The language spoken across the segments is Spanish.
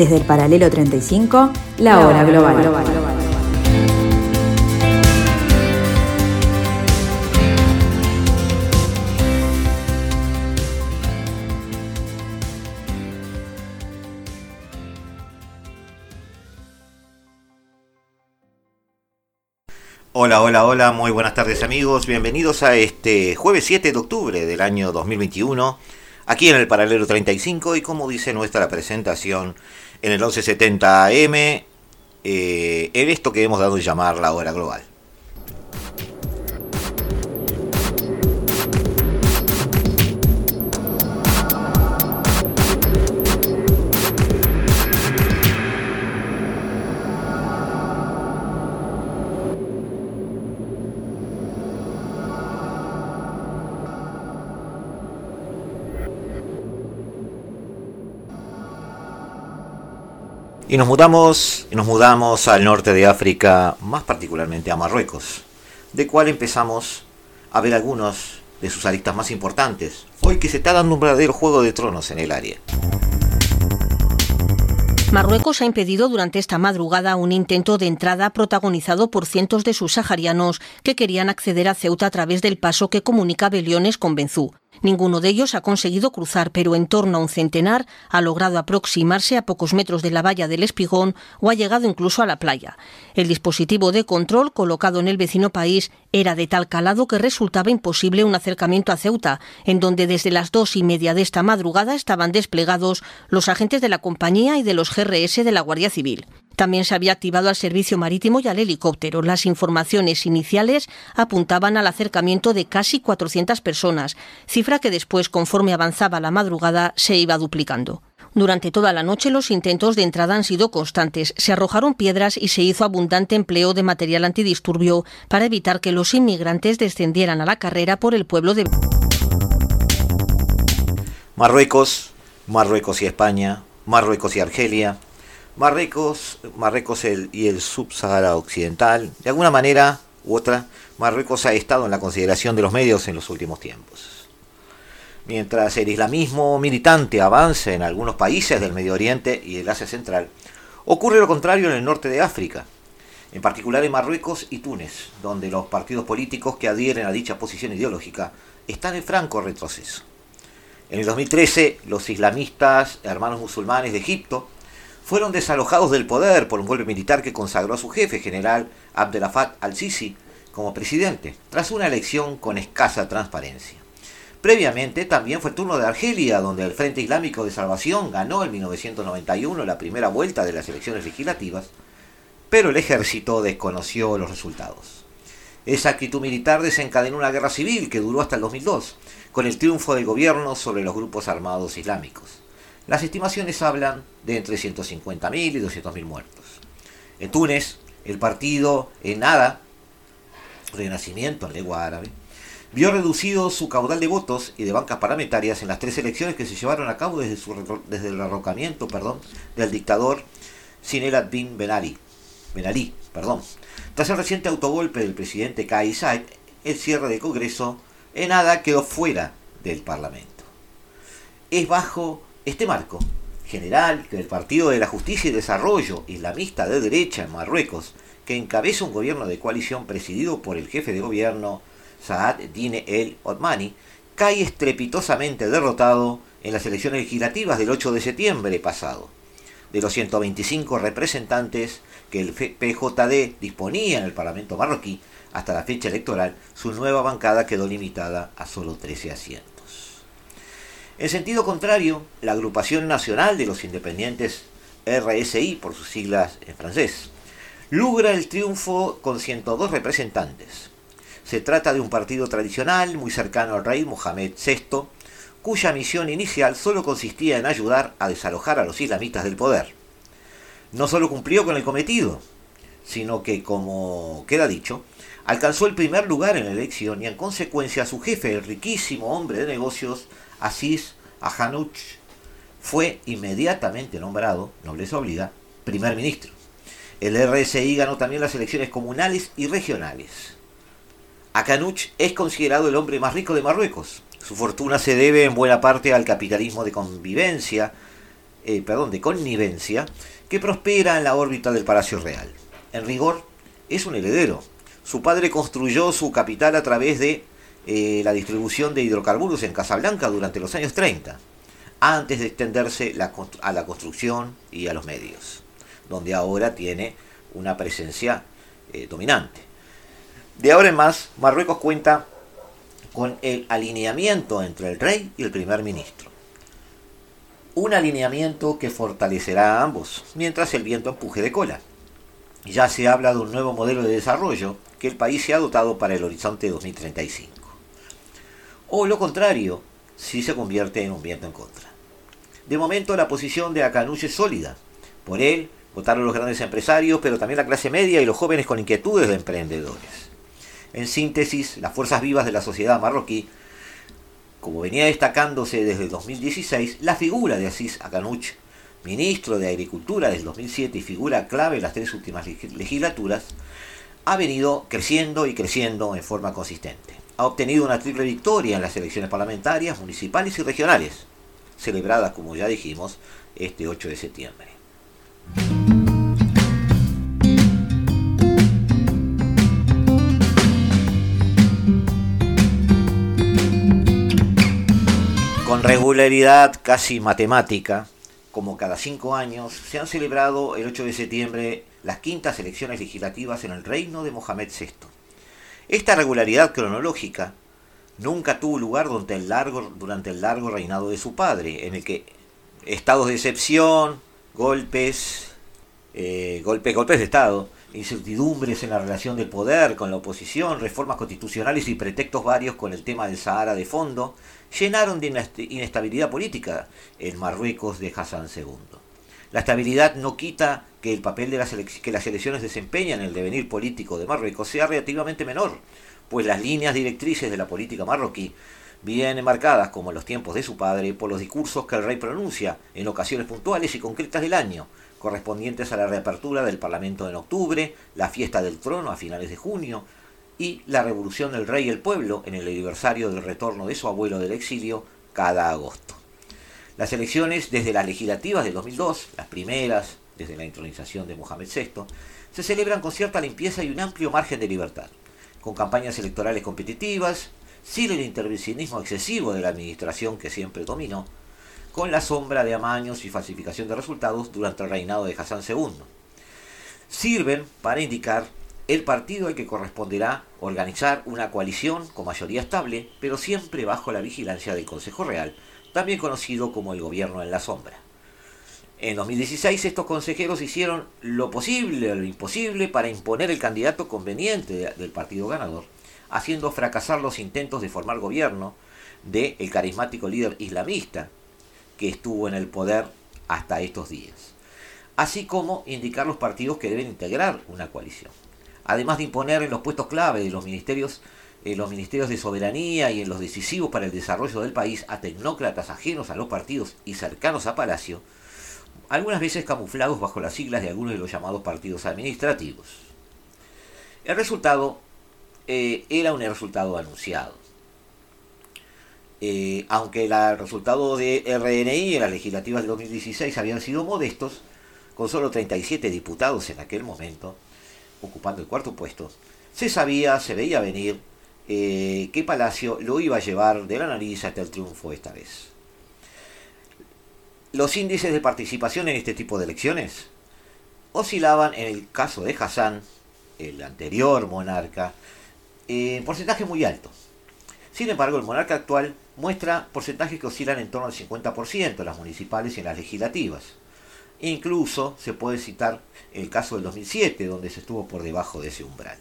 Desde el paralelo 35, la, hora global. Hola, hola, hola, muy buenas tardes amigos, bienvenidos a este jueves 7 de octubre del año 2021, aquí en el paralelo 35 y como dice nuestra presentación en el 1170 AM, eh, en esto que hemos dado a llamar la hora global. Y nos mudamos, y nos mudamos al norte de África, más particularmente a Marruecos, de cual empezamos a ver algunos de sus aristas más importantes, hoy que se está dando un verdadero juego de tronos en el área. Marruecos ha impedido durante esta madrugada un intento de entrada protagonizado por cientos de sus saharianos que querían acceder a Ceuta a través del paso que comunica Beliones con Benzú. Ninguno de ellos ha conseguido cruzar, pero en torno a un centenar ha logrado aproximarse a pocos metros de la valla del Espigón o ha llegado incluso a la playa. El dispositivo de control colocado en el vecino país era de tal calado que resultaba imposible un acercamiento a Ceuta, en donde desde las dos y media de esta madrugada estaban desplegados los agentes de la compañía y de los GRS de la Guardia Civil. También se había activado al servicio marítimo y al helicóptero. Las informaciones iniciales apuntaban al acercamiento de casi 400 personas, cifra que después, conforme avanzaba la madrugada, se iba duplicando. Durante toda la noche los intentos de entrada han sido constantes. Se arrojaron piedras y se hizo abundante empleo de material antidisturbio para evitar que los inmigrantes descendieran a la carrera por el pueblo de Marruecos, Marruecos y España, Marruecos y Argelia, Marruecos, Marruecos y el subsahara occidental, de alguna manera u otra, Marruecos ha estado en la consideración de los medios en los últimos tiempos. Mientras el islamismo militante avanza en algunos países del Medio Oriente y el Asia Central, ocurre lo contrario en el norte de África, en particular en Marruecos y Túnez, donde los partidos políticos que adhieren a dicha posición ideológica están en franco retroceso. En el 2013, los islamistas hermanos musulmanes de Egipto fueron desalojados del poder por un golpe militar que consagró a su jefe, general Abdelafat al-Sisi, como presidente, tras una elección con escasa transparencia. Previamente también fue el turno de Argelia, donde el Frente Islámico de Salvación ganó en 1991 la primera vuelta de las elecciones legislativas, pero el ejército desconoció los resultados. Esa actitud militar desencadenó una guerra civil que duró hasta el 2002, con el triunfo del gobierno sobre los grupos armados islámicos. Las estimaciones hablan de entre 150.000 y 200.000 muertos. En Túnez, el partido Enada, Renacimiento en lengua árabe, vio reducido su caudal de votos y de bancas parlamentarias en las tres elecciones que se llevaron a cabo desde, su, desde el arrocamiento perdón, del dictador Sinel bin Ben Ali, ben Ali perdón. Tras el reciente autogolpe del presidente Kais Saied, el cierre del Congreso, Enada quedó fuera del Parlamento. Es bajo este marco general del Partido de la Justicia y Desarrollo Islamista de Derecha en Marruecos, que encabeza un gobierno de coalición presidido por el jefe de gobierno Saad Dine El Otmani, cae estrepitosamente derrotado en las elecciones legislativas del 8 de septiembre pasado. De los 125 representantes que el PJD disponía en el Parlamento marroquí hasta la fecha electoral, su nueva bancada quedó limitada a solo 13 asientos. En sentido contrario, la Agrupación Nacional de los Independientes, RSI por sus siglas en francés, logra el triunfo con 102 representantes. Se trata de un partido tradicional muy cercano al rey Mohamed VI, cuya misión inicial solo consistía en ayudar a desalojar a los islamistas del poder. No solo cumplió con el cometido, sino que, como queda dicho, alcanzó el primer lugar en la elección y en consecuencia su jefe, el riquísimo hombre de negocios Aziz Ahanuch fue inmediatamente nombrado, nobleza obliga, primer ministro. El RSI ganó también las elecciones comunales y regionales. Akanuch es considerado el hombre más rico de Marruecos. Su fortuna se debe en buena parte al capitalismo de convivencia eh, perdón, de connivencia que prospera en la órbita del Palacio Real. En rigor, es un heredero. Su padre construyó su capital a través de eh, la distribución de hidrocarburos en Casablanca durante los años 30, antes de extenderse a la construcción y a los medios, donde ahora tiene una presencia eh, dominante. De ahora en más, Marruecos cuenta con el alineamiento entre el rey y el primer ministro. Un alineamiento que fortalecerá a ambos, mientras el viento empuje de cola. Ya se habla de un nuevo modelo de desarrollo que el país se ha dotado para el horizonte 2035. O lo contrario, si se convierte en un viento en contra. De momento la posición de Akanuch es sólida. Por él votaron los grandes empresarios, pero también la clase media y los jóvenes con inquietudes de emprendedores. En síntesis, las fuerzas vivas de la sociedad marroquí, como venía destacándose desde el 2016, la figura de Asís Akanuch, ministro de Agricultura desde el 2007 y figura clave en las tres últimas legislaturas, ha venido creciendo y creciendo en forma consistente. Ha obtenido una triple victoria en las elecciones parlamentarias, municipales y regionales, celebradas, como ya dijimos, este 8 de septiembre. Regularidad casi matemática, como cada cinco años, se han celebrado el 8 de septiembre las quintas elecciones legislativas en el reino de Mohamed VI. Esta regularidad cronológica nunca tuvo lugar durante el largo, durante el largo reinado de su padre, en el que estados de excepción, golpes, eh, golpes, golpes de Estado, incertidumbres en la relación del poder con la oposición, reformas constitucionales y pretextos varios con el tema del Sahara de fondo, llenaron de inestabilidad política el Marruecos de Hassan II. La estabilidad no quita que el papel que las elecciones desempeñan en el devenir político de Marruecos sea relativamente menor, pues las líneas directrices de la política marroquí vienen marcadas, como en los tiempos de su padre, por los discursos que el rey pronuncia en ocasiones puntuales y concretas del año, correspondientes a la reapertura del Parlamento en octubre, la fiesta del trono a finales de junio, y la revolución del rey y el pueblo en el aniversario del retorno de su abuelo del exilio cada agosto. Las elecciones desde las legislativas del 2002, las primeras desde la intronización de Mohamed VI, se celebran con cierta limpieza y un amplio margen de libertad, con campañas electorales competitivas, sin el intervencionismo excesivo de la administración que siempre dominó, con la sombra de amaños y falsificación de resultados durante el reinado de Hassan II. Sirven para indicar el partido al que corresponderá organizar una coalición con mayoría estable, pero siempre bajo la vigilancia del Consejo Real, también conocido como el Gobierno en la Sombra. En 2016 estos consejeros hicieron lo posible o lo imposible para imponer el candidato conveniente del partido ganador, haciendo fracasar los intentos de formar gobierno del el carismático líder islamista que estuvo en el poder hasta estos días, así como indicar los partidos que deben integrar una coalición además de imponer en los puestos clave de los ministerios, en los ministerios de soberanía y en los decisivos para el desarrollo del país a tecnócratas ajenos a los partidos y cercanos a Palacio, algunas veces camuflados bajo las siglas de algunos de los llamados partidos administrativos. El resultado eh, era un resultado anunciado. Eh, aunque el resultado de RNI en las legislativas de 2016 habían sido modestos, con solo 37 diputados en aquel momento, ocupando el cuarto puesto, se sabía, se veía venir eh, que Palacio lo iba a llevar de la nariz hasta el triunfo esta vez. Los índices de participación en este tipo de elecciones oscilaban en el caso de Hassan, el anterior monarca, en porcentaje muy alto. Sin embargo, el monarca actual muestra porcentajes que oscilan en torno al 50% en las municipales y en las legislativas. Incluso se puede citar el caso del 2007, donde se estuvo por debajo de ese umbral.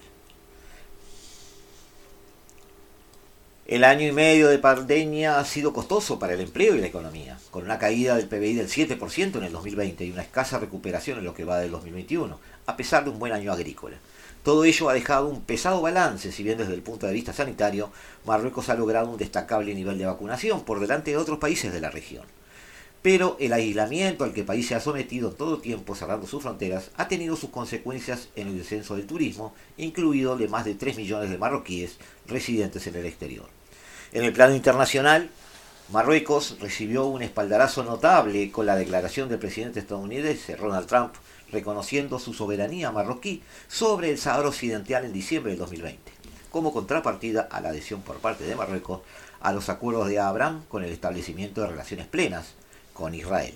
El año y medio de pandemia ha sido costoso para el empleo y la economía, con una caída del PBI del 7% en el 2020 y una escasa recuperación en lo que va del 2021, a pesar de un buen año agrícola. Todo ello ha dejado un pesado balance, si bien desde el punto de vista sanitario, Marruecos ha logrado un destacable nivel de vacunación por delante de otros países de la región pero el aislamiento al que el país se ha sometido todo tiempo cerrando sus fronteras ha tenido sus consecuencias en el descenso del turismo, incluido de más de 3 millones de marroquíes residentes en el exterior. En el plano internacional, Marruecos recibió un espaldarazo notable con la declaración del presidente estadounidense Donald Trump reconociendo su soberanía marroquí sobre el Sahara Occidental en diciembre del 2020, como contrapartida a la adhesión por parte de Marruecos a los acuerdos de Abraham con el establecimiento de relaciones plenas con Israel.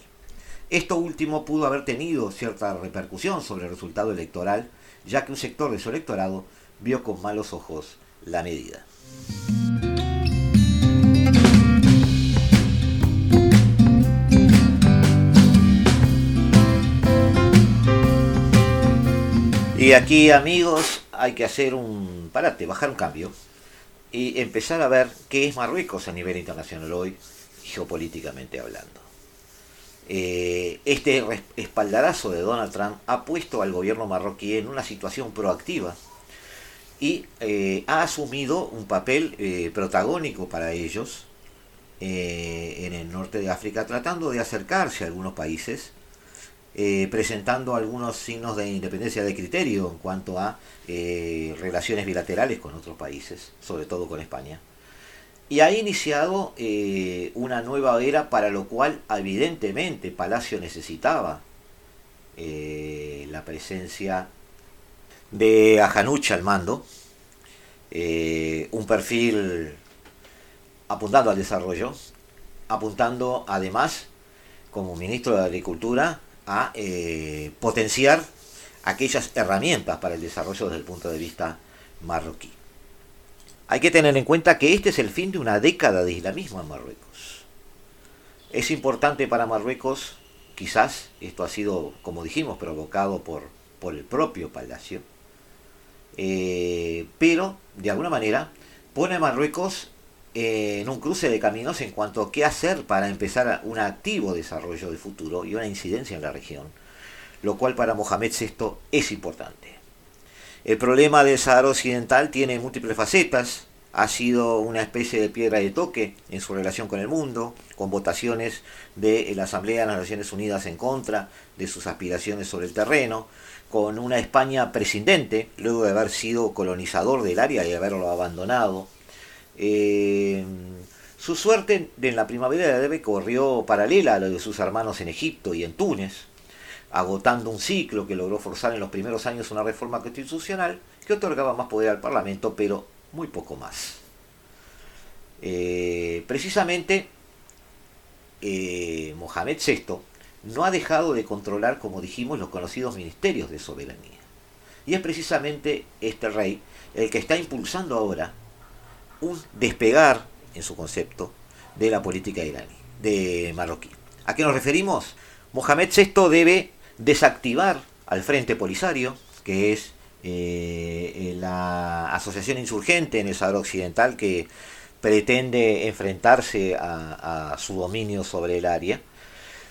Esto último pudo haber tenido cierta repercusión sobre el resultado electoral, ya que un sector de su electorado vio con malos ojos la medida. Y aquí, amigos, hay que hacer un parate, bajar un cambio y empezar a ver qué es Marruecos a nivel internacional hoy, geopolíticamente hablando. Eh, este espaldarazo de Donald Trump ha puesto al gobierno marroquí en una situación proactiva y eh, ha asumido un papel eh, protagónico para ellos en el norte de África, tratando de acercarse a algunos países eh, presentando algunos signos de independencia de criterio en cuanto a eh, relaciones bilaterales con otros países, sobre todo con España. Y ha iniciado eh, una nueva era para lo cual evidentemente Palacio necesitaba la presencia de Ajanucha al mando, un perfil apuntando al desarrollo, apuntando además como ministro de Agricultura a eh, potenciar aquellas herramientas para el desarrollo desde el punto de vista marroquí. Hay que tener en cuenta que este es el fin de una década de islamismo en Marruecos. Es importante para Marruecos, quizás esto ha sido, como dijimos, provocado por, por el propio Palacio, eh, pero de alguna manera pone a Marruecos en un cruce de caminos en cuanto a qué hacer para empezar un activo desarrollo de futuro y una incidencia en la región, lo cual para Mohamed VI es importante. El problema del Sahara Occidental tiene múltiples facetas, ha sido una especie de piedra de toque en su relación con el mundo, con votaciones de la Asamblea de las Naciones Unidas en contra de sus aspiraciones sobre el terreno, con una España prescindente, luego de haber sido colonizador del área y haberlo abandonado, eh, su suerte en la primavera de Árabe corrió paralela a la de sus hermanos en Egipto y en Túnez, agotando un ciclo que logró forzar en los primeros años una reforma constitucional que otorgaba más poder al Parlamento, pero muy poco más. Eh, precisamente, eh, Mohamed VI no ha dejado de controlar, como dijimos, los conocidos ministerios de soberanía. Y es precisamente este rey el que está impulsando ahora un despegar en su concepto de la política iraní, de marroquí. ¿A qué nos referimos? Mohamed VI debe desactivar al Frente Polisario, que es eh, la asociación insurgente en el Sahara Occidental que pretende enfrentarse a, su dominio sobre el área.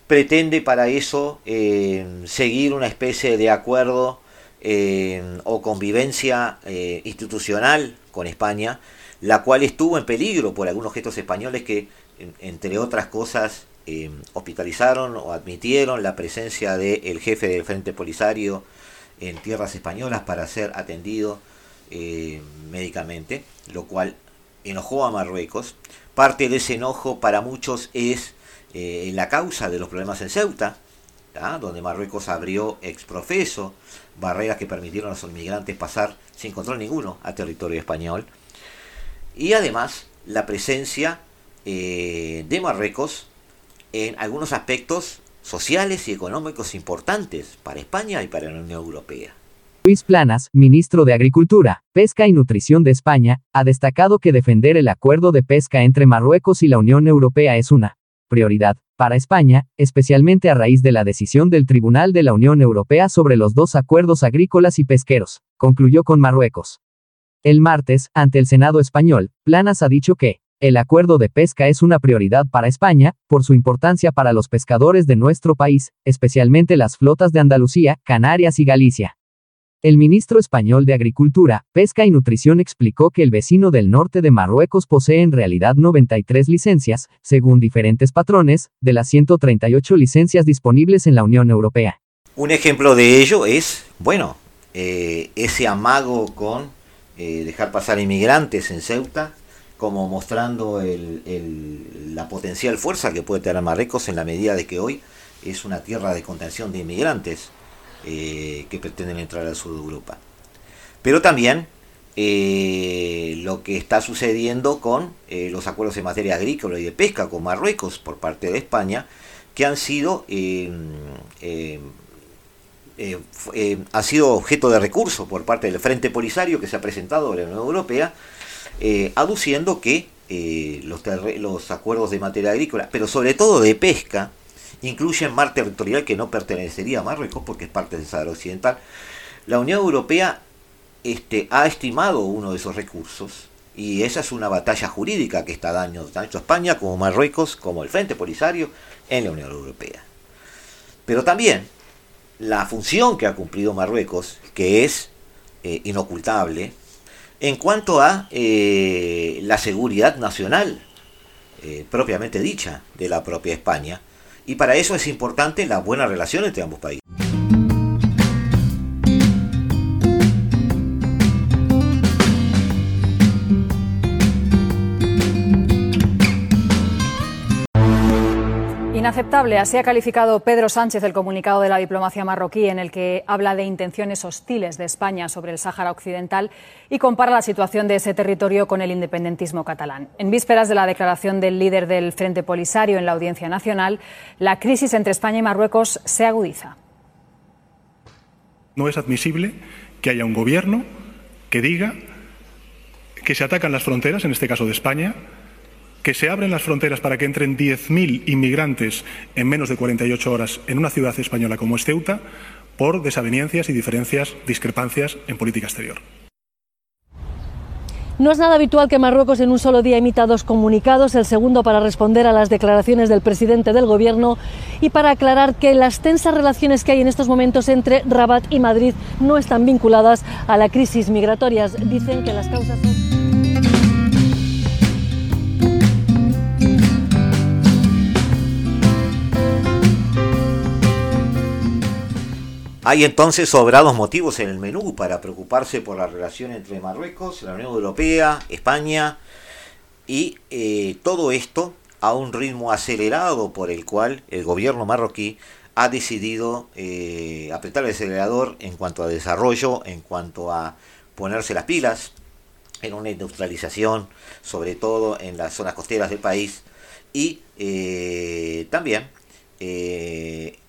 Pretende para eso eh, seguir una especie de acuerdo eh, o convivencia institucional con España la cual estuvo en peligro por algunos gestos españoles que, entre otras cosas, eh, hospitalizaron o admitieron la presencia del jefe del Frente Polisario en tierras españolas para ser atendido eh, médicamente, lo cual enojó a Marruecos. Parte de ese enojo para muchos es eh, la causa de los problemas en Ceuta, donde Marruecos abrió exprofeso barreras que permitieron a los inmigrantes pasar sin control ninguno a territorio español y además la presencia eh, de Marruecos en algunos aspectos sociales y económicos importantes para España y para la Unión Europea. Luis Planas, ministro de Agricultura, Pesca y Nutrición de España, ha destacado que defender el acuerdo de pesca entre Marruecos y la Unión Europea es una prioridad para España, especialmente a raíz de la decisión del Tribunal de la Unión Europea sobre los dos acuerdos agrícolas y pesqueros, concluyó con Marruecos. El martes, ante el Senado español, Planas ha dicho que, el acuerdo de pesca es una prioridad para España, por su importancia para los pescadores de nuestro país, especialmente las flotas de Andalucía, Canarias y Galicia. El ministro español de Agricultura, Pesca y Nutrición explicó que el vecino del norte de Marruecos posee en realidad 93 licencias, según diferentes patrones, de las 138 licencias disponibles en la Unión Europea. Un ejemplo de ello es, bueno, eh, ese amago con eh, dejar pasar inmigrantes en Ceuta como mostrando la potencial fuerza que puede tener Marruecos en la medida de que hoy es una tierra de contención de inmigrantes eh, que pretenden entrar al sur de Europa. Pero también eh, lo que está sucediendo con eh, los acuerdos en materia agrícola y de pesca con Marruecos por parte de España, que han sido, ha sido objeto de recurso por parte del Frente Polisario que se ha presentado a la Unión Europea, aduciendo que los, los acuerdos de materia agrícola, pero sobre todo de pesca, incluyen mar territorial que no pertenecería a Marruecos porque es parte del Sahara Occidental. La Unión Europea este, ha estimado uno de esos recursos y esa es una batalla jurídica que está dando tanto España como Marruecos como el Frente Polisario en la Unión Europea. Pero también la función que ha cumplido Marruecos, que es eh, inocultable, en cuanto a eh, la seguridad nacional eh, propiamente dicha de la propia España, y para eso es importante la buena relación entre ambos países. Inaceptable, así ha calificado Pedro Sánchez el comunicado de la diplomacia marroquí en el que habla de intenciones hostiles de España sobre el Sáhara Occidental y compara la situación de ese territorio con el independentismo catalán. En vísperas de la declaración del líder del Frente Polisario en la Audiencia Nacional, la crisis entre España y Marruecos se agudiza. No es admisible que haya un gobierno que diga que se atacan las fronteras, en este caso de España, que se abren las fronteras para que entren 10.000 inmigrantes en menos de 48 horas en una ciudad española como es Ceuta por desavenencias y diferencias, discrepancias en política exterior. No es nada habitual que Marruecos en un solo día emita dos comunicados, el segundo para responder a las declaraciones del presidente del Gobierno y para aclarar que las tensas relaciones que hay en estos momentos entre Rabat y Madrid no están vinculadas a la crisis migratoria. Dicen que las causas. Hay entonces sobrados motivos en el menú para preocuparse por la relación entre Marruecos, la Unión Europea, España y eh, todo esto a un ritmo acelerado por el cual el gobierno marroquí ha decidido eh, apretar el acelerador en cuanto a desarrollo, en cuanto a ponerse las pilas, en una industrialización, sobre todo en las zonas costeras del país, y eh, también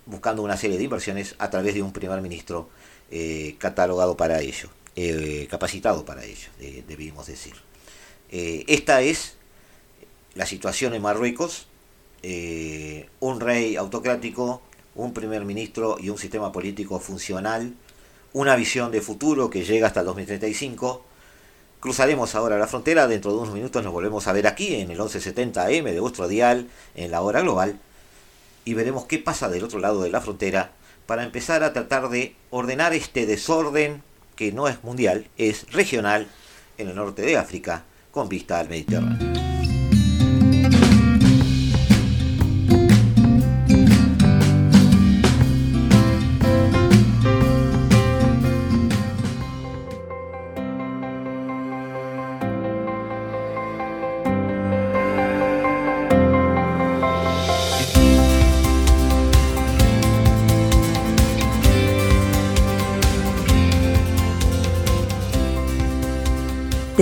buscando una serie de inversiones a través de un primer ministro eh, catalogado para ello, eh, capacitado para ello, debimos decir. Eh, esta es la situación en Marruecos, un rey autocrático, un primer ministro y un sistema político funcional, una visión de futuro que llega hasta el 2035. Cruzaremos ahora la frontera, dentro de unos minutos nos volvemos a ver aquí en el 1170M de vuestro dial, en la hora global y veremos qué pasa del otro lado de la frontera para empezar a tratar de ordenar este desorden que no es mundial, es regional en el norte de África con vista al Mediterráneo.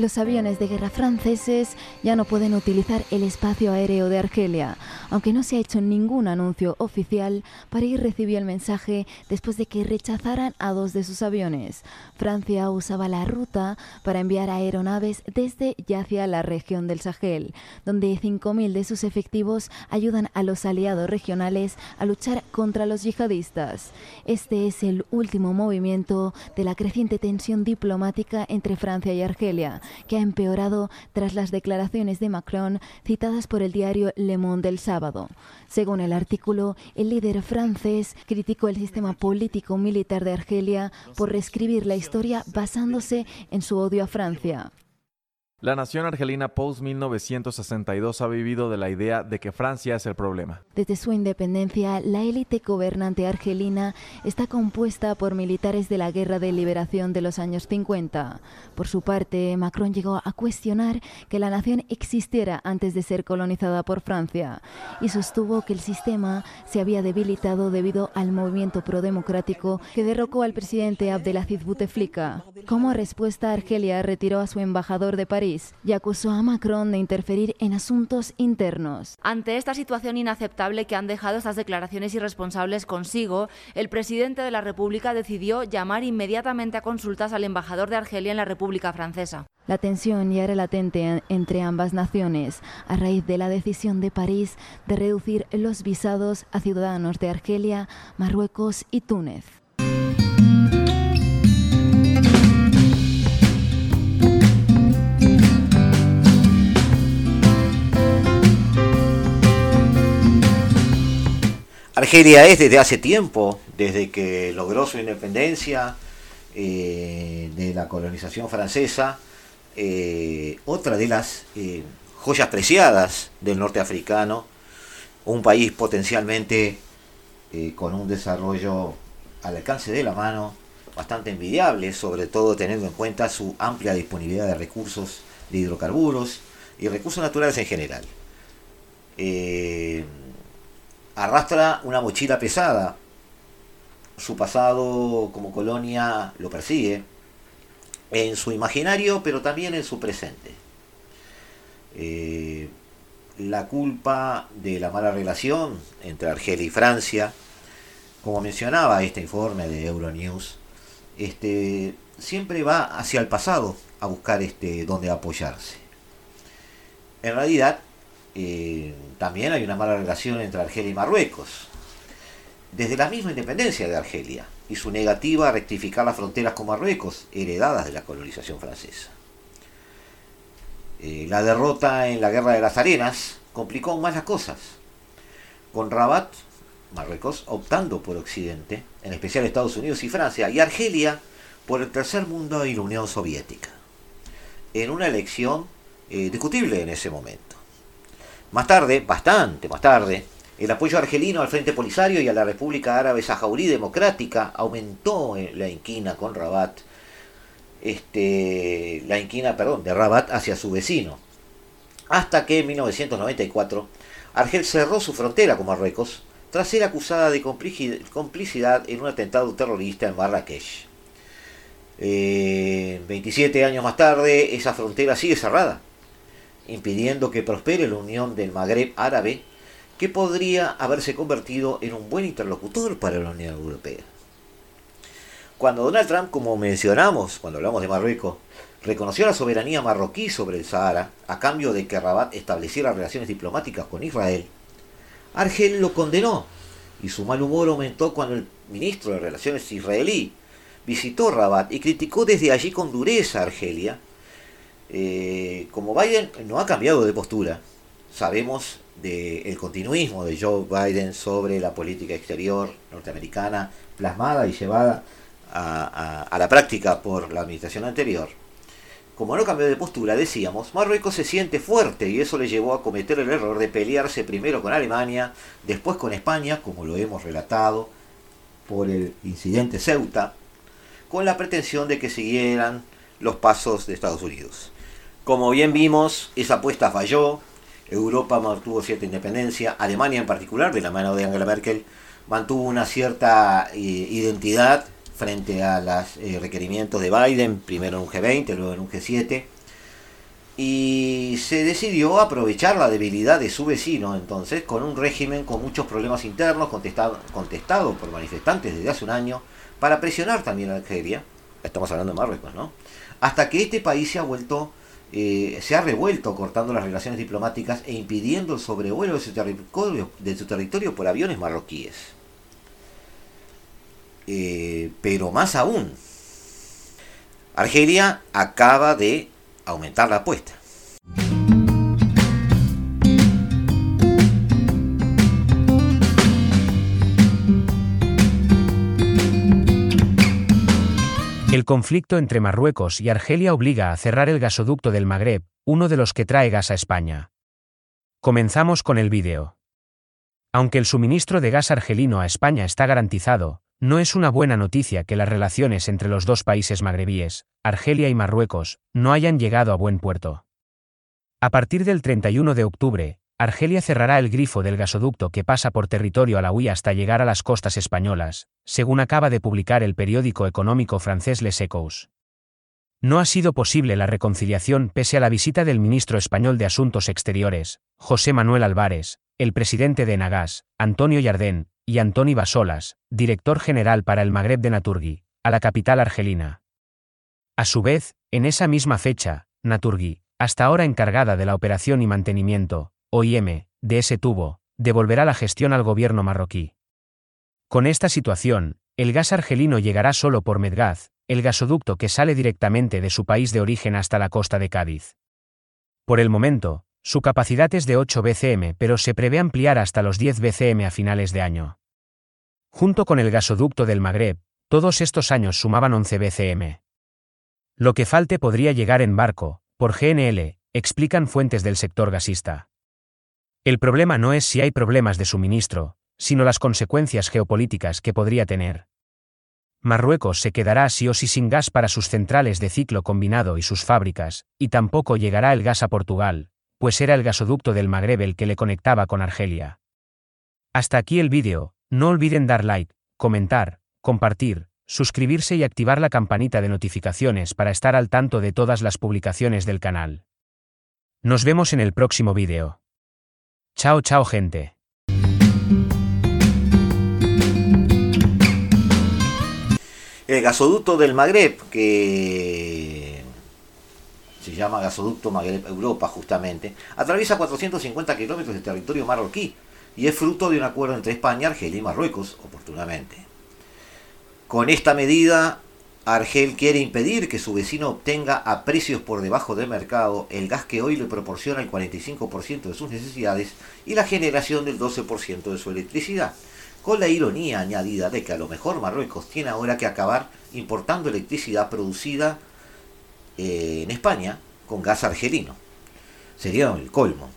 Los aviones de guerra franceses ya no pueden utilizar el espacio aéreo de Argelia, aunque no se ha hecho ningún anuncio oficial, París recibió el mensaje después de que rechazaran a dos de sus aviones. Francia usaba la ruta para enviar aeronaves desde y hacia la región del Sahel, donde 5.000 de sus efectivos ayudan a los aliados regionales a luchar contra los yihadistas. Este es el último movimiento de la creciente tensión diplomática entre Francia y Argelia que ha empeorado tras las declaraciones de Macron citadas por el diario Le Monde el sábado. Según el artículo, el líder francés criticó el sistema político militar de Argelia por reescribir la historia basándose en su odio a Francia. La nación argelina post-1962 ha vivido de la idea de que Francia es el problema. Desde su independencia, la élite gobernante argelina está compuesta por militares de la Guerra de Liberación de los años 50. Por su parte, Macron llegó a cuestionar que la nación existiera antes de ser colonizada por Francia y sostuvo que el sistema se había debilitado debido al movimiento prodemocrático que derrocó al presidente Abdelaziz Bouteflika. Como respuesta, Argelia retiró a su embajador de París y acusó a Macron de interferir en asuntos internos. Ante esta situación inaceptable que han dejado estas declaraciones irresponsables consigo, el presidente de la República decidió llamar inmediatamente a consultas al embajador de Argelia en la República Francesa. La tensión ya era latente entre ambas naciones a raíz de la decisión de París de reducir los visados a ciudadanos de Argelia, Marruecos y Túnez. Argelia es desde hace tiempo, desde que logró su independencia eh, de la colonización francesa, eh, otra de las eh, joyas preciadas del norte africano, un país potencialmente con un desarrollo al alcance de la mano bastante envidiable, sobre todo teniendo en cuenta su amplia disponibilidad de recursos de hidrocarburos y recursos naturales en general arrastra una mochila pesada. Su pasado como colonia lo persigue en su imaginario, pero también en su presente. Eh, la culpa de la mala relación entre Argelia y Francia, como mencionaba este informe de Euronews, este, siempre va hacia el pasado a buscar este, donde apoyarse. En realidad, eh, también hay una mala relación entre Argelia y Marruecos, desde la misma independencia de Argelia y su negativa a rectificar las fronteras con Marruecos, heredadas de la colonización francesa. Eh, la derrota en la Guerra de las Arenas complicó aún más las cosas, con Rabat, Marruecos, optando por Occidente, en especial Estados Unidos y Francia, y Argelia por el tercer mundo y la Unión Soviética, en una elección eh, discutible en ese momento. Más tarde, bastante más tarde, el apoyo argelino al Frente Polisario y a la República Árabe Sahaurí Democrática aumentó la inquina con Rabat, este, la inquina, perdón, de Rabat hacia su vecino. Hasta que en 1994 Argel cerró su frontera con Marruecos tras ser acusada de complicidad en un atentado terrorista en Marrakech. 27 eh, años más tarde, esa frontera sigue cerrada impidiendo que prospere la unión del Magreb árabe, que podría haberse convertido en un buen interlocutor para la Unión Europea. Cuando Donald Trump, como mencionamos cuando hablamos de Marruecos, reconoció la soberanía marroquí sobre el Sahara a cambio de que Rabat estableciera relaciones diplomáticas con Israel, Argel lo condenó y su mal humor aumentó cuando el ministro de Relaciones israelí visitó Rabat y criticó desde allí con dureza a Argelia eh, como Biden no ha cambiado de postura, sabemos del continuismo de Joe Biden sobre la política exterior norteamericana, plasmada y llevada a, la práctica por la administración anterior. Como no cambió de postura, decíamos, Marruecos se siente fuerte y eso le llevó a cometer el error de pelearse primero con Alemania, después con España, como lo hemos relatado por el incidente Ceuta, con la pretensión de que siguieran los pasos de Estados Unidos. Como bien vimos, esa apuesta falló. Europa mantuvo cierta independencia, Alemania en particular, de la mano de Angela Merkel, mantuvo una cierta eh, identidad frente a los eh, requerimientos de Biden, primero en un G20, luego en un G7, y se decidió aprovechar la debilidad de su vecino entonces con un régimen con muchos problemas internos contestado, contestado por manifestantes desde hace un año para presionar también a Algeria, estamos hablando de Marruecos, ¿no? Hasta que este país se ha vuelto eh, se ha revuelto cortando las relaciones diplomáticas e impidiendo el sobrevuelo de su territorio, de su territorio por aviones marroquíes. Eh, pero más aún, Argelia acaba de aumentar la apuesta. El conflicto entre Marruecos y Argelia obliga a cerrar el gasoducto del Magreb, uno de los que trae gas a España. Comenzamos con el vídeo. Aunque el suministro de gas argelino a España está garantizado, no es una buena noticia que las relaciones entre los dos países magrebíes, Argelia y Marruecos, no hayan llegado a buen puerto. A partir del 31 de octubre, Argelia cerrará el grifo del gasoducto que pasa por territorio alawi hasta llegar a las costas españolas, según acaba de publicar el periódico económico francés Les Echos. No ha sido posible la reconciliación pese a la visita del ministro español de Asuntos Exteriores, José Manuel Álvarez, el presidente de Nagas, Antonio Yardén, y Antoni Basolas, director general para el Magreb de Naturgui, a la capital argelina. A su vez, en esa misma fecha, Naturgui, hasta ahora encargada de la operación y mantenimiento, OIM, de ese tubo, devolverá la gestión al gobierno marroquí. Con esta situación, el gas argelino llegará solo por Medgaz, el gasoducto que sale directamente de su país de origen hasta la costa de Cádiz. Por el momento, su capacidad es de 8 BCM, pero se prevé ampliar hasta los 10 BCM a finales de año. Junto con el gasoducto del Magreb, todos estos años sumaban 11 BCM. Lo que falte podría llegar en barco, por GNL, explican fuentes del sector gasista. El problema no es si hay problemas de suministro, sino las consecuencias geopolíticas que podría tener. Marruecos se quedará sí o sí sin gas para sus centrales de ciclo combinado y sus fábricas, y tampoco llegará el gas a Portugal, pues era el gasoducto del Magreb el que le conectaba con Argelia. Hasta aquí el vídeo, no olviden dar like, comentar, compartir, suscribirse y activar la campanita de notificaciones para estar al tanto de todas las publicaciones del canal. Nos vemos en el próximo vídeo. Chao, chao, gente. El gasoducto del Magreb, que se llama gasoducto Magreb Europa justamente, atraviesa 450 kilómetros de territorio marroquí y es fruto de un acuerdo entre España, Argelia y Marruecos, oportunamente. Con esta medida, Argel quiere impedir que su vecino obtenga a precios por debajo del mercado el gas que hoy le proporciona el 45% de sus necesidades y la generación del 12% de su electricidad, con la ironía añadida de que a lo mejor Marruecos tiene ahora que acabar importando electricidad producida eh, en España con gas argelino. Sería el colmo.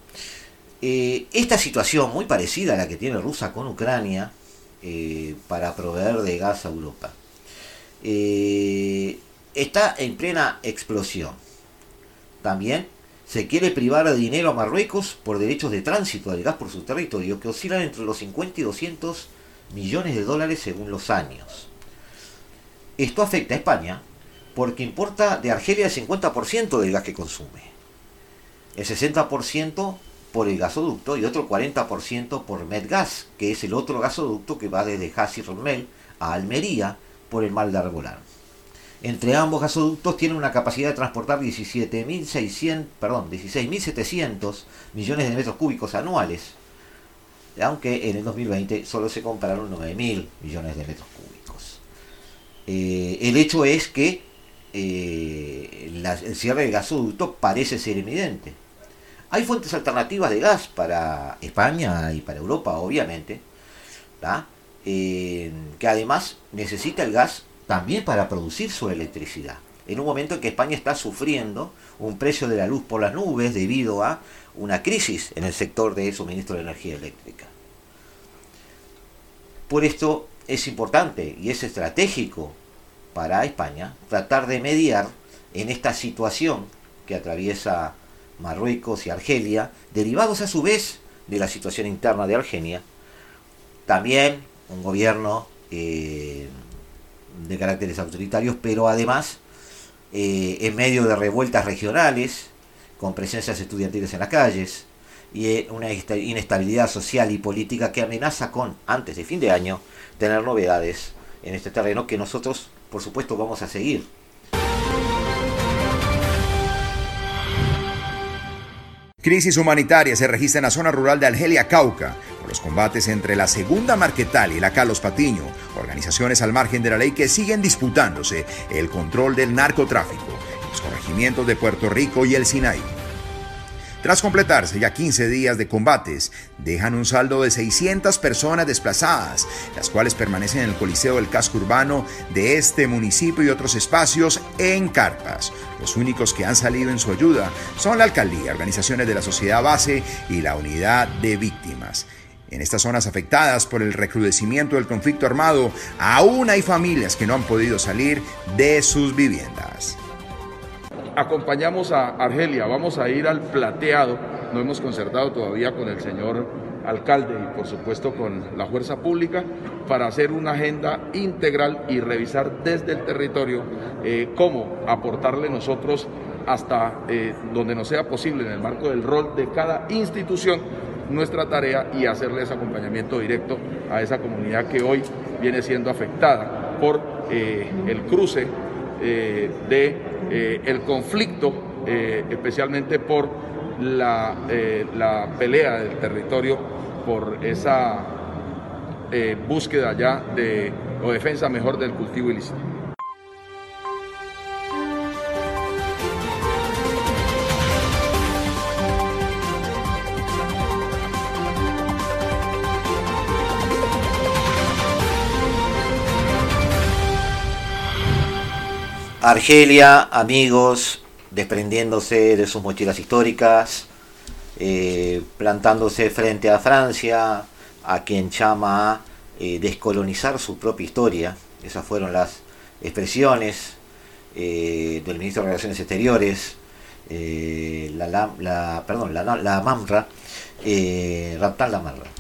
Eh, esta situación, muy parecida a la que tiene Rusia con Ucrania, eh, para proveer de gas a Europa está en plena explosión. También se quiere privar de dinero a Marruecos por derechos de tránsito del gas por su territorio que oscilan entre los 50 y 200 millones de dólares según los años. Esto afecta a España porque importa de Argelia el 50% del gas que consume, el 60% por el gasoducto y otro 40% por Medgas, que es el otro gasoducto que va desde Hassi Romel a Almería por el Mar de Arbolán. Entre ambos gasoductos tienen una capacidad de transportar 17.600, perdón, 16.700 millones de metros cúbicos anuales, aunque en el 2020 solo se compraron 9.000 millones de metros cúbicos. Eh, el hecho es que eh, el cierre del gasoducto parece ser evidente. Hay fuentes alternativas de gas para España y para Europa, obviamente, eh, que además necesita el gas también para producir su electricidad. En un momento en que España está sufriendo un precio de la luz por las nubes debido a una crisis en el sector de suministro de energía eléctrica. Por esto es importante y es estratégico para España tratar de mediar en esta situación que atraviesa Marruecos y Argelia, derivados a su vez de la situación interna de Argelia, también un gobierno eh, de caracteres autoritarios, pero además eh, en medio de revueltas regionales, con presencias estudiantiles en las calles, y eh, una inestabilidad social y política que amenaza con, antes de fin de año, tener novedades en este terreno que nosotros, por supuesto, vamos a seguir. Crisis humanitaria se registra en la zona rural de Argelia Cauca, los combates entre la Segunda Marquetal y la Carlos Patiño, organizaciones al margen de la ley que siguen disputándose el control del narcotráfico. los corregimientos de Puerto Rico y el Sinaí. Tras completarse ya 15 días de combates, dejan un saldo de 600 personas desplazadas, las cuales permanecen en el Coliseo del Casco Urbano de este municipio y otros espacios en carpas. Los únicos que han salido en su ayuda son la alcaldía, organizaciones de la sociedad base y la unidad de víctimas. En estas zonas afectadas por el recrudecimiento del conflicto armado, aún hay familias que no han podido salir de sus viviendas. Acompañamos a Argelia, vamos a ir al plateado, no hemos concertado todavía con el señor alcalde y por supuesto con la fuerza pública para hacer una agenda integral y revisar desde el territorio eh, cómo aportarle nosotros hasta eh, donde nos sea posible en el marco del rol de cada institución nuestra tarea y hacerle ese acompañamiento directo a esa comunidad que hoy viene siendo afectada por eh, el cruce de eh, el conflicto, eh, especialmente por la, eh, la, pelea del territorio, por esa búsqueda ya de, o defensa mejor del cultivo ilícito. Argelia, amigos, desprendiéndose de sus mochilas históricas, eh, plantándose frente a Francia, a quien llama a eh, descolonizar su propia historia. Esas fueron las expresiones eh, del ministro de Relaciones Exteriores, la, perdón, la, la MAMRA, Raptal Lamarra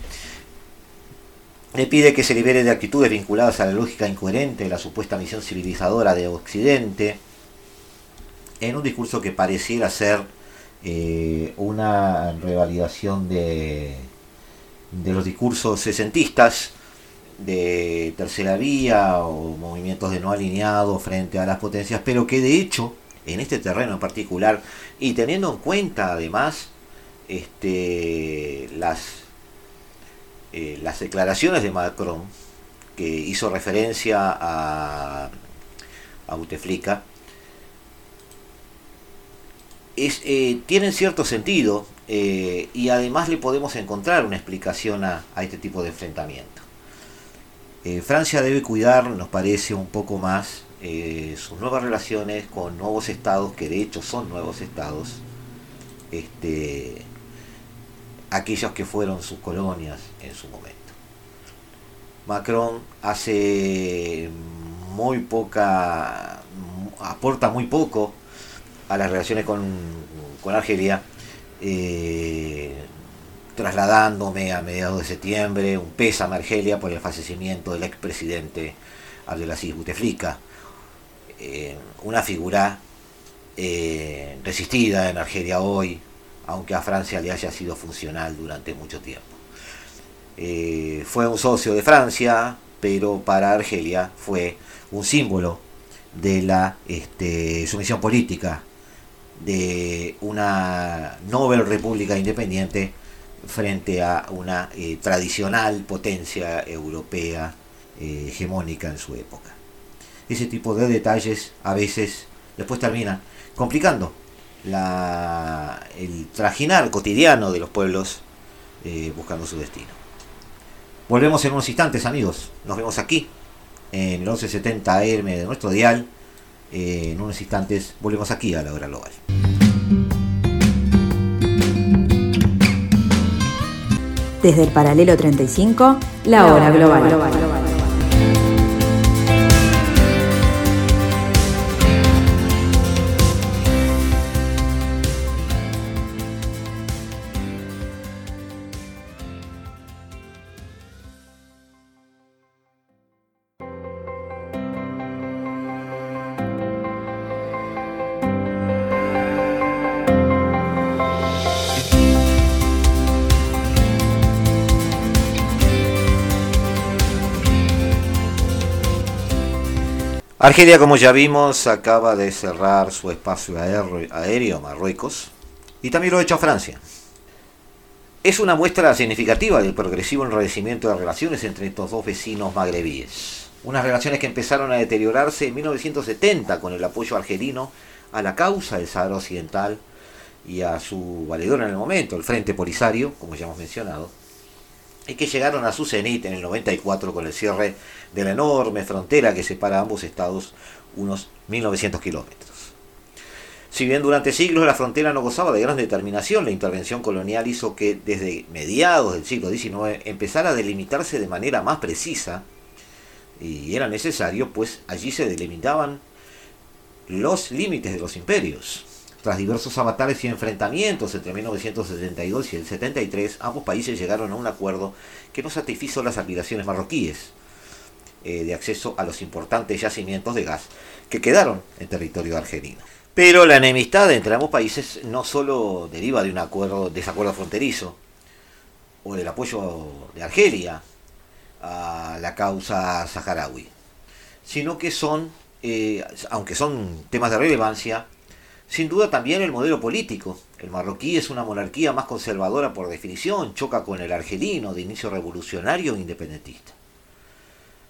le pide que se libere de actitudes vinculadas a la lógica incoherente de la supuesta misión civilizadora de Occidente, en un discurso que pareciera ser eh, una revalidación de, de los discursos sesentistas de tercera vía o movimientos de no alineado frente a las potencias, pero que de hecho, en este terreno en particular, y teniendo en cuenta además este, las eh, las declaraciones de Macron, que hizo referencia a, a eh, tienen cierto sentido eh, y además le podemos encontrar una explicación a, este tipo de enfrentamiento. Francia debe cuidar, nos parece, un poco más sus nuevas relaciones con nuevos estados, que de hecho son nuevos estados, este, aquellos que fueron sus colonias en su momento. Macron hace muy poca, aporta muy poco a las relaciones con, Argelia, eh, trasladándome a mediados de septiembre un pésame a Argelia por el fallecimiento del expresidente Abdelaziz Bouteflika, eh, una figura eh, resistida en Argelia hoy, aunque a Francia le haya sido funcional durante mucho tiempo. Eh, fue un socio de Francia, pero para Argelia fue un símbolo de la este, sumisión política de una Nobel República Independiente frente a una eh, tradicional potencia europea eh, hegemónica en su época. Ese tipo de detalles a veces después terminan complicando el trajinar cotidiano de los pueblos eh, buscando su destino. Volvemos en unos instantes, amigos. Nos vemos aquí, en el 1170 AM de nuestro dial. Eh, en unos instantes volvemos aquí a la hora global. Desde el paralelo 35, la, hora, global. Argelia, como ya vimos, acaba de cerrar su espacio aéreo, Marruecos y también lo ha hecho Francia. Es una muestra significativa del progresivo enrarecimiento de relaciones entre estos dos vecinos magrebíes. Unas relaciones que empezaron a deteriorarse en 1970 con el apoyo argelino a la causa del Sahara Occidental y a su valedor en el momento, el Frente Polisario, como ya hemos mencionado, y que llegaron a su cenit en el 94 con el cierre de la enorme frontera que separa ambos estados unos 1900 kilómetros. Si bien durante siglos la frontera no gozaba de gran determinación, la intervención colonial hizo que desde mediados del siglo XIX empezara a delimitarse de manera más precisa, y era necesario, pues allí se delimitaban los límites de los imperios. Tras diversos avatares y enfrentamientos entre 1972 y el 73, ambos países llegaron a un acuerdo que no satisfizo las aspiraciones marroquíes eh, de acceso a los importantes yacimientos de gas que quedaron en territorio argelino. Pero la enemistad entre ambos países no solo deriva de un acuerdo, desacuerdo fronterizo o del apoyo de Argelia a la causa saharaui, sino que son, eh, aunque son temas de relevancia, sin duda también el modelo político. El marroquí es una monarquía más conservadora por definición, choca con el argelino de inicio revolucionario e independentista.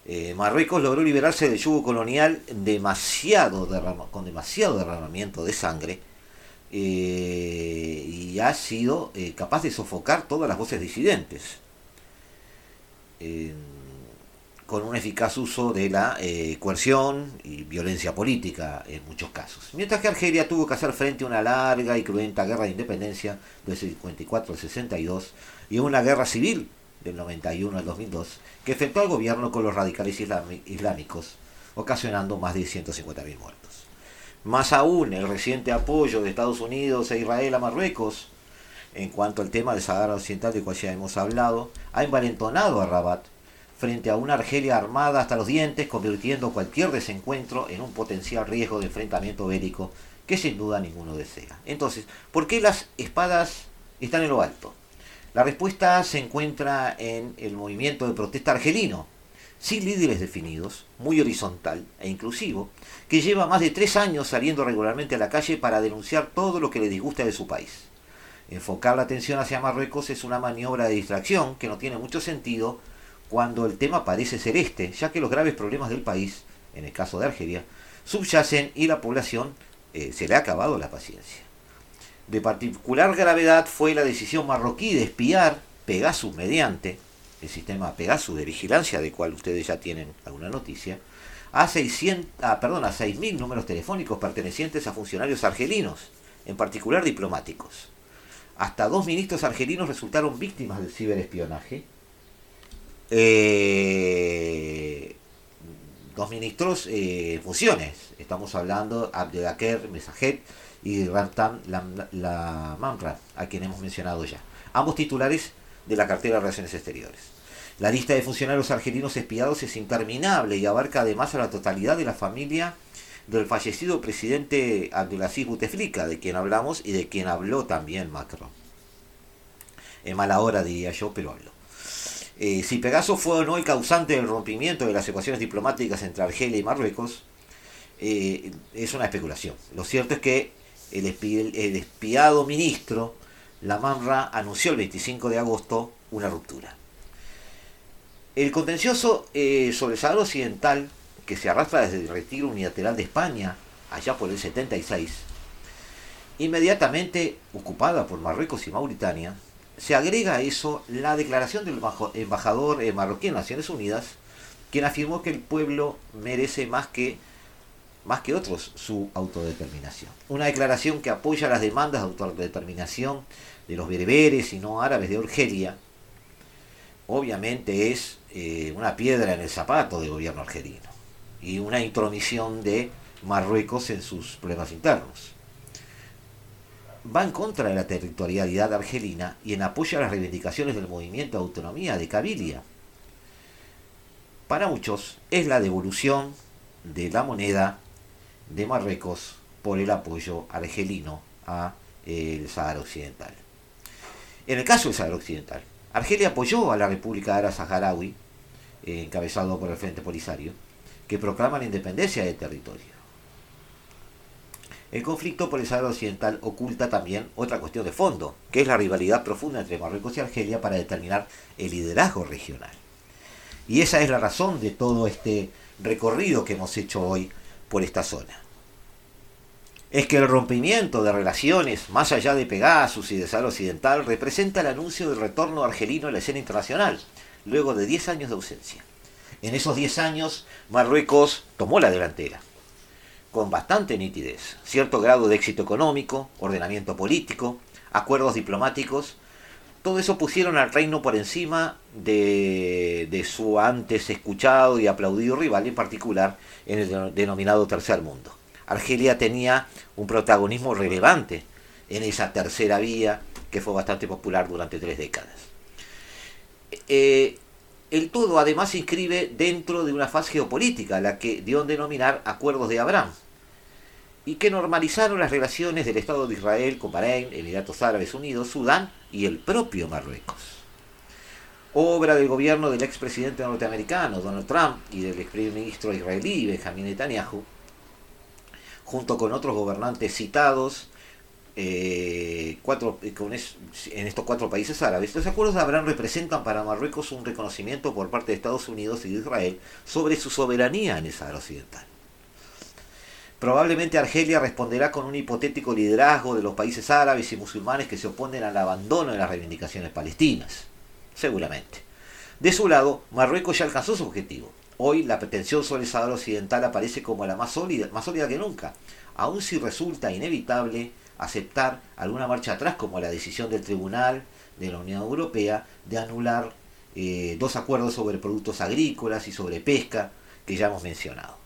Eh, Marruecos logró liberarse del yugo colonial demasiado con demasiado derramamiento de sangre eh, y ha sido eh, capaz de sofocar todas las voces disidentes con un eficaz uso de la eh, coerción y violencia política en muchos casos. Mientras que Argelia tuvo que hacer frente a una larga y cruenta guerra de independencia del 54 al 62 y una guerra civil del 91 al 2002 que enfrentó al gobierno con los radicales islámicos, ocasionando más de 150.000 muertos. Más aún, el reciente apoyo de Estados Unidos e Israel a Marruecos en cuanto al tema del Sahara Occidental, de cual ya hemos hablado, ha envalentonado a Rabat frente a una Argelia armada hasta los dientes, convirtiendo cualquier desencuentro en un potencial riesgo de enfrentamiento bélico que sin duda ninguno desea. Entonces, ¿por qué las espadas están en lo alto? La respuesta se encuentra en el movimiento de protesta argelino, sin líderes definidos, muy horizontal e inclusivo, que lleva más de tres años saliendo regularmente a la calle para denunciar todo lo que le disgusta de su país. Enfocar la atención hacia Marruecos es una maniobra de distracción que no tiene mucho sentido cuando el tema parece ser este, ya que los graves problemas del país, en el caso de Argelia, subyacen y la población eh, se le ha acabado la paciencia. De particular gravedad fue la decisión marroquí de espiar Pegasus mediante el sistema Pegasus de vigilancia, del cual ustedes ya tienen alguna noticia, a, 600, ah, a 6.000 números telefónicos pertenecientes a funcionarios argelinos, en particular diplomáticos. Hasta dos ministros argelinos resultaron víctimas del ciberespionaje eh, dos ministros en eh, funciones. Estamos hablando de Abdelaker Mesajet y Rantam la, Mamra, a quien hemos mencionado ya. Ambos titulares de la cartera de Relaciones Exteriores. La lista de funcionarios argelinos espiados es interminable y abarca además a la totalidad de la familia del fallecido presidente Abdelaziz Bouteflika, de quien hablamos y de quien habló también Macron. En mala hora diría yo, pero habló. Eh, si Pegaso fue o no el causante del rompimiento de las ecuaciones diplomáticas entre Argelia y Marruecos, eh, es una especulación. Lo cierto es que el, espiado ministro, la Mamra, anunció el 25 de agosto una ruptura. El contencioso eh, sobre el Sahara Occidental, que se arrastra desde el retiro unilateral de España, allá por el 76, inmediatamente ocupada por Marruecos y Mauritania, se agrega a eso la declaración del embajador eh, marroquí en Naciones Unidas, quien afirmó que el pueblo merece más que, más que otros su autodeterminación. Una declaración que apoya las demandas de autodeterminación de los bereberes y no árabes de Argelia, obviamente es eh, una piedra en el zapato del gobierno argelino y una intromisión de Marruecos en sus problemas internos va en contra de la territorialidad argelina y en apoyo a las reivindicaciones del movimiento de autonomía de Cabilia. Para muchos es la devolución de la moneda de Marruecos por el apoyo argelino a el Sahara Occidental. En el caso del Sahara Occidental, Argelia apoyó a la República Árabe Saharaui, encabezado por el Frente Polisario, que proclama la independencia del territorio. El conflicto por el Sahara Occidental oculta también otra cuestión de fondo, que es la rivalidad profunda entre Marruecos y Argelia para determinar el liderazgo regional. Y esa es la razón de todo este recorrido que hemos hecho hoy por esta zona. es que el rompimiento de relaciones más allá de Pegasus y de Sahara Occidental representa el anuncio del retorno argelino a la escena internacional, luego de 10 años de ausencia. En esos 10 años, Marruecos tomó la delantera, con bastante nitidez, cierto grado de éxito económico, ordenamiento político, acuerdos diplomáticos, todo eso pusieron al reino por encima de, de su antes escuchado y aplaudido rival, en particular en el denominado Tercer Mundo. Argelia tenía un protagonismo relevante en esa tercera vía que fue bastante popular durante tres décadas. Eh, el todo además se inscribe dentro de una fase geopolítica, la que dio denominar Acuerdos de Abraham, y que normalizaron las relaciones del Estado de Israel con Bahrein, Emiratos Árabes Unidos, Sudán y el propio Marruecos. Obra del gobierno del expresidente norteamericano Donald Trump y del ex primer ministro israelí Benjamin Netanyahu, junto con otros gobernantes citados eh, cuatro, eh, en estos cuatro países árabes, los acuerdos de Abraham representan para Marruecos un reconocimiento por parte de Estados Unidos y de Israel sobre su soberanía en el Sahara Occidental. Probablemente Argelia responderá con un hipotético liderazgo de los países árabes y musulmanes que se oponen al abandono de las reivindicaciones palestinas. Seguramente. De su lado, Marruecos ya alcanzó su objetivo. Hoy la pretensión sobre el Sahara Occidental aparece como la más sólida, más sólida que nunca, aun si resulta inevitable aceptar alguna marcha atrás, como la decisión del Tribunal de la Unión Europea de anular eh, dos acuerdos sobre productos agrícolas y sobre pesca que ya hemos mencionado.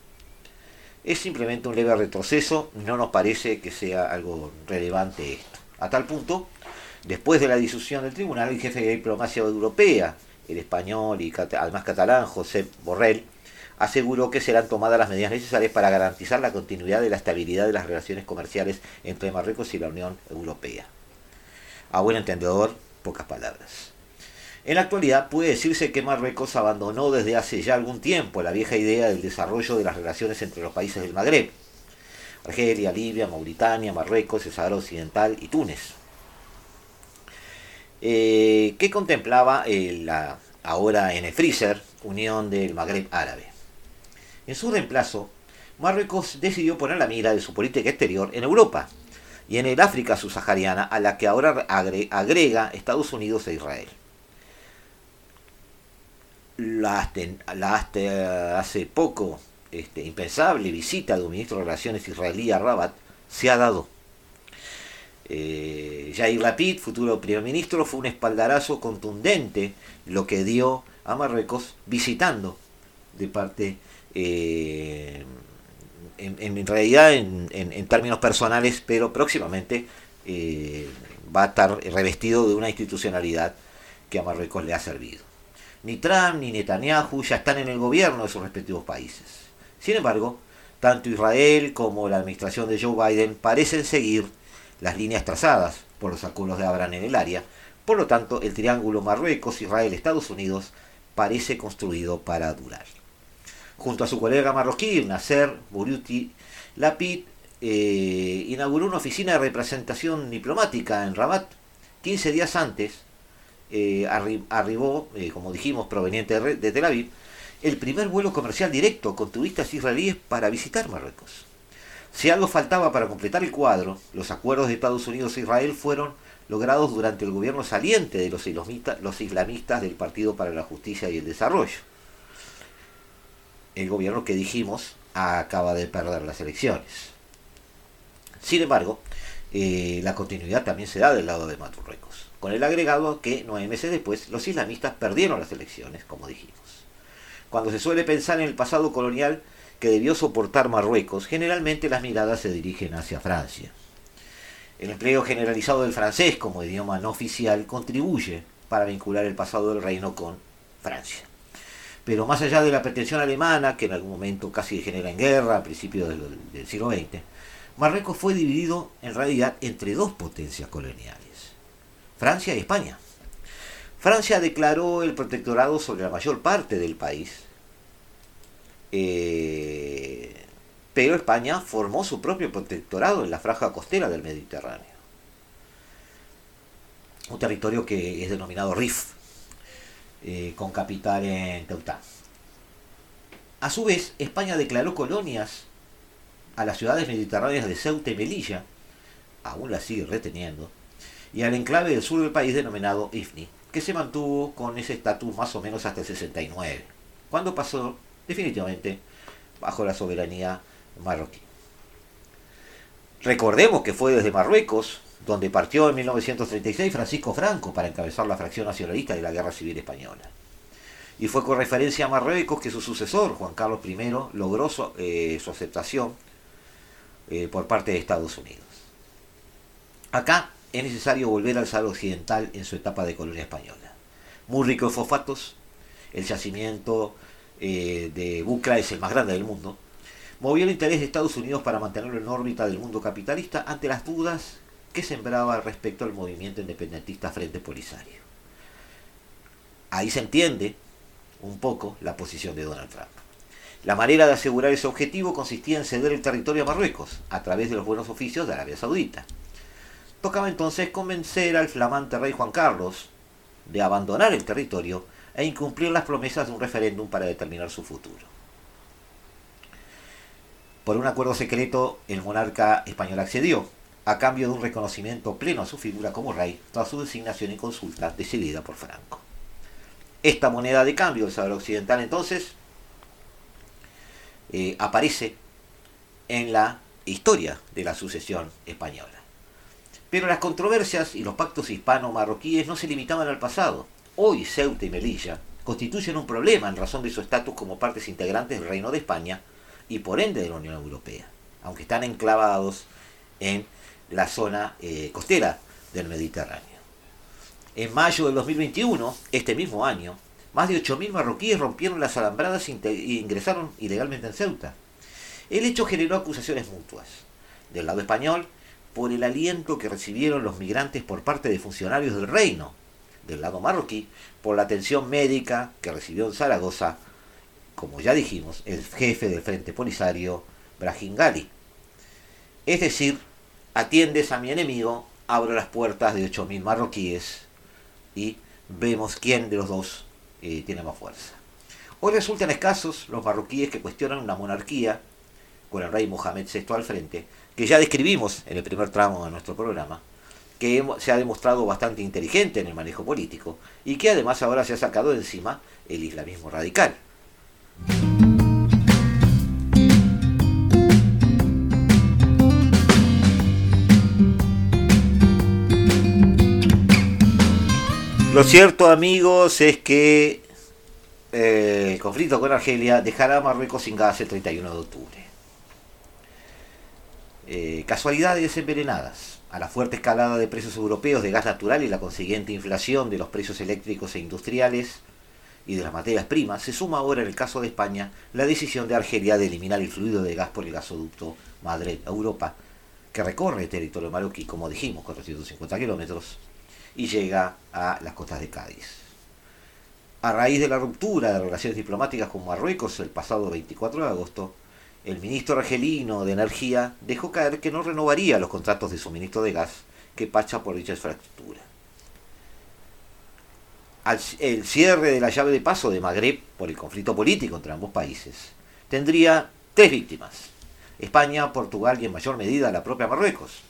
Es simplemente un leve retroceso, no nos parece que sea algo relevante esto. A tal punto, después de la discusión del tribunal, el jefe de diplomacia europea, el español y además catalán, José Borrell, aseguró que serán tomadas las medidas necesarias para garantizar la continuidad de la estabilidad de las relaciones comerciales entre Marruecos y la Unión Europea. A buen entendedor, pocas palabras. En la actualidad puede decirse que Marruecos abandonó desde hace ya algún tiempo la vieja idea del desarrollo de las relaciones entre los países del Magreb, Argelia, Libia, Mauritania, Marruecos, el Occidental y Túnez, eh, que contemplaba la ahora en el freezer Unión del Magreb Árabe. En su reemplazo, Marruecos decidió poner la mira de su política exterior en Europa y en el África subsahariana a la que ahora agrega Estados Unidos e Israel. La hace poco este, impensable visita de un ministro de Relaciones israelí a Rabat se ha dado. Eh, Jair Lapid, futuro primer ministro, fue un espaldarazo contundente lo que dio a Marruecos visitando de parte eh, en, realidad en, términos personales, pero próximamente eh, va a estar revestido de una institucionalidad que a Marruecos le ha servido. Ni Trump ni Netanyahu ya están en el gobierno de sus respectivos países. Sin embargo, tanto Israel como la administración de Joe Biden parecen seguir las líneas trazadas por los acuerdos de Abraham en el área. Por lo tanto, el triángulo Marruecos, Israel, Estados Unidos parece construido para durar. Junto a su colega marroquí, Nasser Buriuti Lapid, eh, inauguró una oficina de representación diplomática en Rabat. 15 días antes eh, arribó, eh, como dijimos, proveniente de Tel Aviv, el primer vuelo comercial directo con turistas israelíes para visitar Marruecos. Si algo faltaba para completar el cuadro, los acuerdos de Estados Unidos e Israel fueron logrados durante el gobierno saliente de los islamistas del Partido para la Justicia y el Desarrollo el gobierno que dijimos acaba de perder las elecciones. Sin embargo, eh, la continuidad también se da del lado de Marruecos, con el agregado que nueve meses después los islamistas perdieron las elecciones, como dijimos. Cuando se suele pensar en el pasado colonial que debió soportar Marruecos, generalmente las miradas se dirigen hacia Francia. El empleo generalizado del francés como idioma no oficial contribuye para vincular el pasado del reino con Francia. Pero más allá de la pretensión alemana, que en algún momento casi genera en guerra a principios del, siglo XX, Marruecos fue dividido en realidad entre dos potencias coloniales, Francia y España. Francia declaró el protectorado sobre la mayor parte del país, eh, pero España formó su propio protectorado en la franja costera del Mediterráneo, un territorio que es denominado RIF, eh, con capital en Teután. A su vez, España declaró colonias a las ciudades mediterráneas de Ceuta y Melilla, aún las sigue reteniendo, y al enclave del sur del país denominado Ifni, que se mantuvo con ese estatus más o menos hasta el 69, cuando pasó definitivamente bajo la soberanía marroquí. Recordemos que fue desde Marruecos donde partió en 1936 Francisco Franco para encabezar la fracción nacionalista de la Guerra Civil Española. Y fue con referencia a Marruecos que su sucesor, Juan Carlos I, logró su, eh, aceptación eh, por parte de Estados Unidos. Acá es necesario volver al Sahara Occidental en su etapa de colonia española. Muy rico en fosfatos, el yacimiento eh, de Bucra es el más grande del mundo, movió el interés de Estados Unidos para mantenerlo en órbita del mundo capitalista ante las dudas que sembraba respecto al movimiento independentista Frente Polisario. Ahí se entiende un poco la posición de Donald Trump. La manera de asegurar ese objetivo consistía en ceder el territorio a Marruecos a través de los buenos oficios de Arabia Saudita. Tocaba entonces convencer al flamante rey Juan Carlos de abandonar el territorio e incumplir las promesas de un referéndum para determinar su futuro. Por un acuerdo secreto, el monarca español accedió, a cambio de un reconocimiento pleno a su figura como rey tras su designación y consulta decidida por Franco. Esta moneda de cambio del Sahara Occidental entonces eh, aparece en la historia de la sucesión española. Pero las controversias y los pactos hispano-marroquíes no se limitaban al pasado. Hoy Ceuta y Melilla constituyen un problema en razón de su estatus como partes integrantes del Reino de España y por ende de la Unión Europea, aunque están enclavados en la zona eh, costera del Mediterráneo. En mayo del 2021, este mismo año, más de 8.000 marroquíes rompieron las alambradas e ingresaron ilegalmente en Ceuta. El hecho generó acusaciones mutuas. Del lado español, por el aliento que recibieron los migrantes por parte de funcionarios del reino. Del lado marroquí, por la atención médica que recibió en Zaragoza, como ya dijimos, el jefe del Frente Polisario, Brahim Gali. Es decir, atiendes a mi enemigo, abro las puertas de 8.000 marroquíes y vemos quién de los dos eh, tiene más fuerza. Hoy resultan escasos los marroquíes que cuestionan una monarquía, con el rey Mohamed VI al frente, que ya describimos en el primer tramo de nuestro programa, que se ha demostrado bastante inteligente en el manejo político y que además ahora se ha sacado de encima el islamismo radical. Lo cierto, amigos, es que eh, el conflicto con Argelia dejará a Marruecos sin gas el 31 de octubre. Eh, casualidades envenenadas. A la fuerte escalada de precios europeos de gas natural y la consiguiente inflación de los precios eléctricos e industriales y de las materias primas, se suma ahora en el caso de España la decisión de Argelia de eliminar el fluido de gas por el gasoducto Madrid-Europa, que recorre el territorio marroquí, como dijimos, 450 kilómetros, y llega a las costas de Cádiz. A raíz de la ruptura de relaciones diplomáticas con Marruecos el pasado 24 de agosto, el ministro argelino de Energía dejó caer que no renovaría los contratos de suministro de gas que pacha por dicha infraestructura. el cierre de la llave de paso de Magreb por el conflicto político entre ambos países tendría tres víctimas. España, Portugal y en mayor medida la propia Marruecos.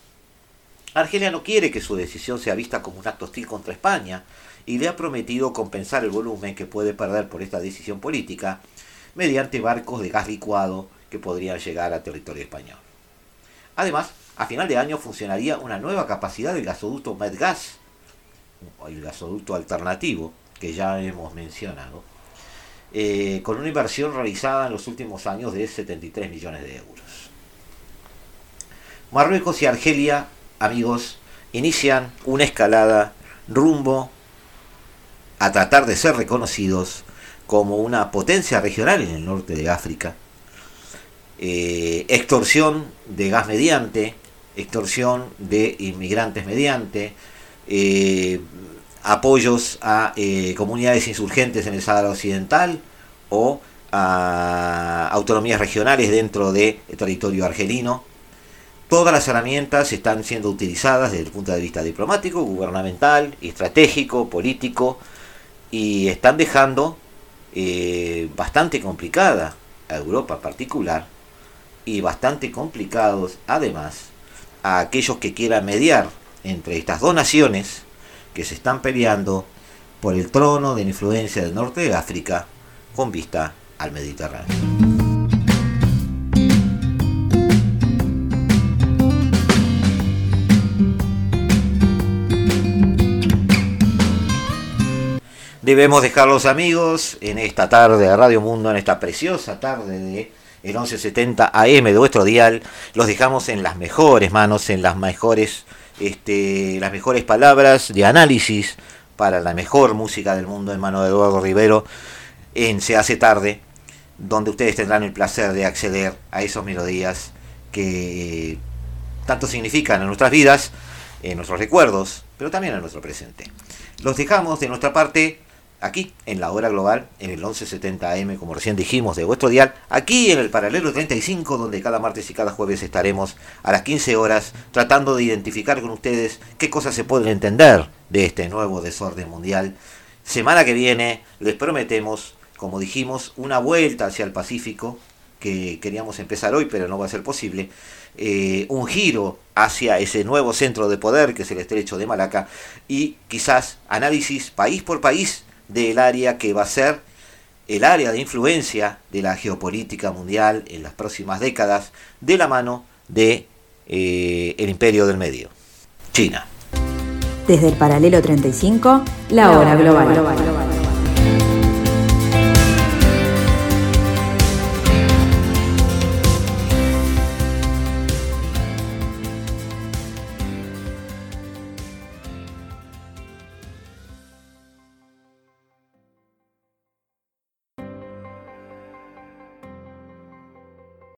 Argelia no quiere que su decisión sea vista como un acto hostil contra España y le ha prometido compensar el volumen que puede perder por esta decisión política mediante barcos de gas licuado que podrían llegar a territorio español. Además, a final de año funcionaría una nueva capacidad del gasoducto Medgas, el gasoducto alternativo que ya hemos mencionado, eh, con una inversión realizada en los últimos años de 73 millones de euros. Marruecos y Argelia amigos, inician una escalada rumbo a tratar de ser reconocidos como una potencia regional en el norte de África. Eh, extorsión de gas mediante, extorsión de inmigrantes mediante, eh, apoyos a eh, comunidades insurgentes en el Sáhara Occidental o a autonomías regionales dentro del territorio argelino Todas las herramientas están siendo utilizadas desde el punto de vista diplomático, gubernamental, estratégico, político, y están dejando eh, bastante complicada a Europa particular y bastante complicados, además, a aquellos que quieran mediar entre estas dos naciones que se están peleando por el trono de la influencia del norte de África con vista al Mediterráneo. Debemos dejar los amigos en esta tarde de Radio Mundo, en esta preciosa tarde de el 1170 AM de vuestro dial. Los dejamos en las mejores manos, en las mejores, este, las mejores palabras de análisis para la mejor música del mundo en mano de Eduardo Rivero en Se hace tarde, donde ustedes tendrán el placer de acceder a esas melodías que tanto significan en nuestras vidas, en nuestros recuerdos, pero también en nuestro presente. Los dejamos de nuestra parte aquí en la hora global, en el 1170 AM, como recién dijimos, de vuestro dial, aquí en el paralelo 35, donde cada martes y cada jueves estaremos a las 15 horas tratando de identificar con ustedes qué cosas se pueden entender de este nuevo desorden mundial. Semana que viene les prometemos, como dijimos, una vuelta hacia el Pacífico, que queríamos empezar hoy, pero no va a ser posible, eh, un giro hacia ese nuevo centro de poder que es el estrecho de Malaca y quizás análisis país por país del área que va a ser el área de influencia de la geopolítica mundial en las próximas décadas de la mano de eh, el imperio del medio, China. Desde el paralelo 35, la hora global.